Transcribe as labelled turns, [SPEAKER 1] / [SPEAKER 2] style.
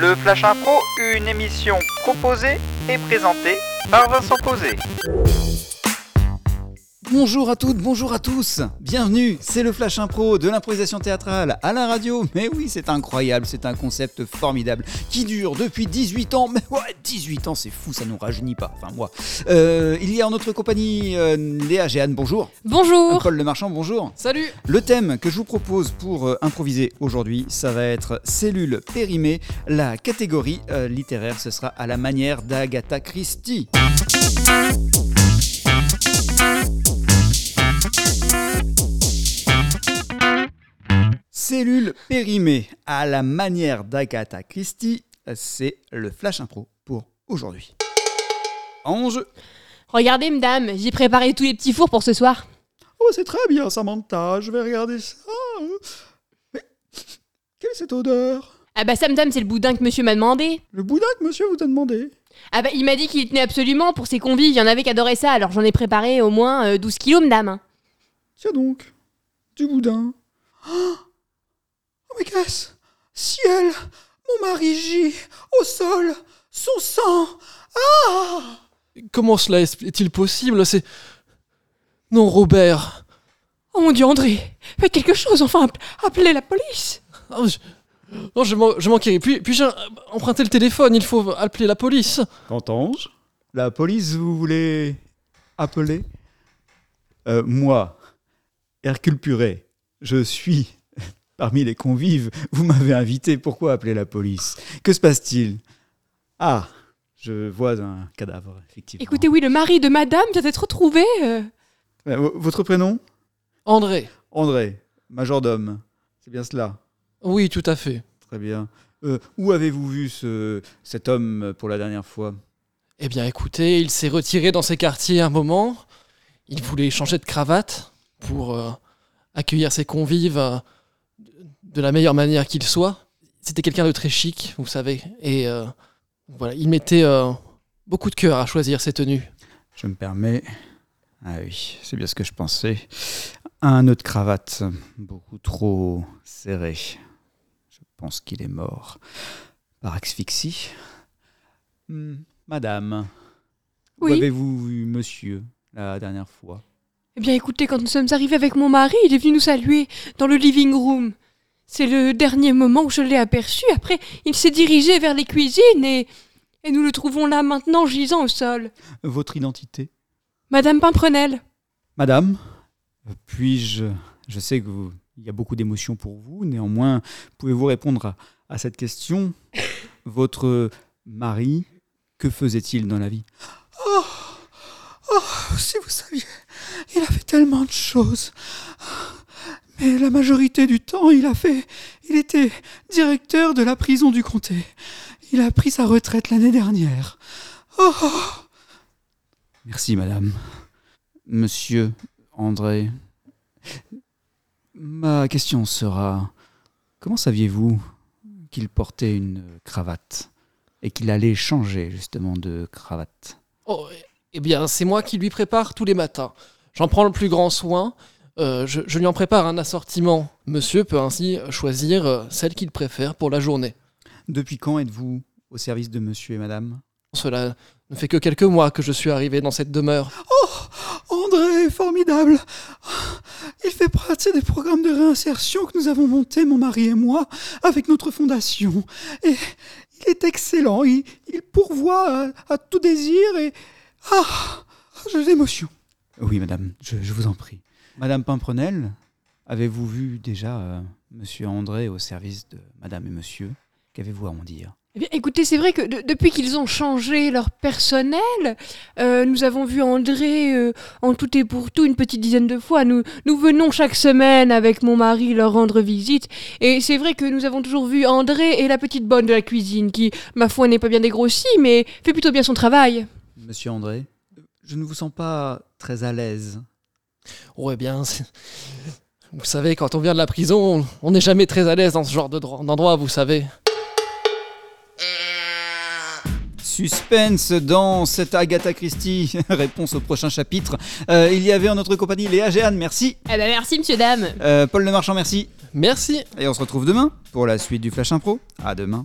[SPEAKER 1] Le Flash Impro, une émission proposée et présentée par Vincent Posé.
[SPEAKER 2] Bonjour à toutes, bonjour à tous Bienvenue, c'est le Flash Impro de l'improvisation théâtrale à la radio. Mais oui, c'est incroyable, c'est un concept formidable qui dure depuis 18 ans. Mais ouais, 18 ans, c'est fou, ça nous rajeunit pas. Enfin, moi. Euh, il y a en notre compagnie euh, Léa Géane, bonjour.
[SPEAKER 3] Bonjour
[SPEAKER 2] Paul Le Marchand, bonjour.
[SPEAKER 3] Salut
[SPEAKER 2] Le thème que je vous propose pour euh, improviser aujourd'hui, ça va être cellules périmées. La catégorie euh, littéraire, ce sera à la manière d'Agatha Christie. Cellules périmées à la manière d'Agatha Christie, c'est le flash impro pour aujourd'hui. Ange,
[SPEAKER 3] Regardez, madame, j'ai préparé tous les petits fours pour ce soir.
[SPEAKER 2] Oh, c'est très bien, Samantha. Je vais regarder ça. Mais quelle est cette odeur?
[SPEAKER 3] Ah bah ça, madame, c'est le boudin que monsieur m'a demandé.
[SPEAKER 2] Le boudin que monsieur vous a demandé?
[SPEAKER 3] Ah bah il m'a dit qu'il tenait absolument pour ses convives, il y en avait qui adoraient ça, alors j'en ai préparé au moins euh, 12 kilos, madame.
[SPEAKER 2] Tiens donc, du boudin. Oh, mais qu'est-ce Ciel Mon mari gît au sol, son sang. Ah
[SPEAKER 4] Comment cela est- est-il possible? C'est. Non, Robert.
[SPEAKER 3] Oh mon dieu, André, faites quelque chose, enfin, app- appelez la police.
[SPEAKER 4] Ah, je... Non, je, man- je manquais. Puis, puis j'ai emprunté le téléphone, il faut appeler la police.
[SPEAKER 2] Qu'entends-je? La police, vous voulez appeler? Euh, Moi, Hercule Purée, je suis parmi les convives. Vous m'avez invité, pourquoi appeler la police? Que se passe-t-il? Ah, je vois un cadavre, effectivement.
[SPEAKER 3] Écoutez, oui, le mari de madame vient d'être retrouvé. euh.
[SPEAKER 2] Euh, Votre prénom?
[SPEAKER 4] André.
[SPEAKER 2] André, majordome. C'est bien cela?
[SPEAKER 4] Oui, tout à fait.
[SPEAKER 2] Très bien. Euh, où avez-vous vu ce, cet homme pour la dernière fois?
[SPEAKER 4] Eh bien, écoutez, il s'est retiré dans ses quartiers un moment. Il voulait changer de cravate pour euh, accueillir ses convives euh, de la meilleure manière qu'il soit. C'était quelqu'un de très chic, vous savez. Et euh, voilà, il mettait euh, beaucoup de cœur à choisir ses tenues.
[SPEAKER 2] Je me permets. Ah oui, c'est bien ce que je pensais. Un nœud de cravate beaucoup trop serré. Je pense qu'il est mort. Par asphyxie. Hmm, Madame, où
[SPEAKER 3] Oui.
[SPEAKER 2] avez-vous vu monsieur la dernière fois?
[SPEAKER 3] Eh bien, écoutez, quand nous sommes arrivés avec mon mari, il est venu nous saluer dans le living room. C'est le dernier moment où je l'ai aperçu. Après, il s'est dirigé vers les cuisines et, et nous le trouvons là maintenant gisant au sol.
[SPEAKER 2] Votre identité
[SPEAKER 3] Madame Pimprenel.
[SPEAKER 2] Madame, puis-je. Je sais que vous- il y a beaucoup d'émotions pour vous, néanmoins, pouvez-vous répondre à, à cette question? Votre mari, que faisait-il dans la vie? Oh, oh, si vous saviez, il a fait tellement de choses. Mais la majorité du temps, il a fait. Il était directeur de la prison du comté. Il a pris sa retraite l'année dernière. Oh Merci, madame. Monsieur André, ma question sera comment saviez-vous qu'il portait une cravate et qu'il allait changer justement de cravate?
[SPEAKER 4] Oh, eh bien, c'est moi qui lui prépare tous les matins. J'en prends le plus grand soin. Euh, je, je lui en prépare un assortiment. Monsieur peut ainsi choisir euh, celle qu'il préfère pour la journée.
[SPEAKER 2] Depuis quand êtes-vous au service de monsieur et madame?
[SPEAKER 4] Cela ne fait que quelques mois que je suis arrivé dans cette demeure.
[SPEAKER 2] André, formidable Il fait partie des programmes de réinsertion que nous avons montés, mon mari et moi, avec notre fondation. Et il est excellent, il, il pourvoit à, à tout désir et... Ah J'ai l'émotion. Oui, madame, je, je vous en prie. Madame Pimprenel, avez-vous vu déjà euh, monsieur André au service de madame et monsieur? Qu'avez-vous à en dire?
[SPEAKER 3] Eh bien, écoutez, c'est vrai que de- depuis qu'ils ont changé leur personnel, euh, nous avons vu André euh, en tout et pour tout une petite dizaine de fois. Nous, nous venons chaque semaine avec mon mari leur rendre visite. Et c'est vrai que nous avons toujours vu André et la petite bonne de la cuisine, qui, ma foi, n'est pas bien dégrossie, mais fait plutôt bien son travail.
[SPEAKER 2] Monsieur André, je ne vous sens pas très à l'aise.
[SPEAKER 4] Oh, eh bien, vous savez, quand on vient de la prison, on- n'est jamais très à l'aise dans ce genre de dro- d'endroit, vous savez.
[SPEAKER 2] Suspense dans cette Agatha Christie. Réponse au prochain chapitre. Euh, il y avait en notre compagnie Léa Géane, merci.
[SPEAKER 3] Eh ben merci, monsieur, dame.
[SPEAKER 2] Euh, Paul Le Marchand, merci.
[SPEAKER 4] Merci
[SPEAKER 2] Et on se retrouve demain pour la suite du Flash Impro. À demain.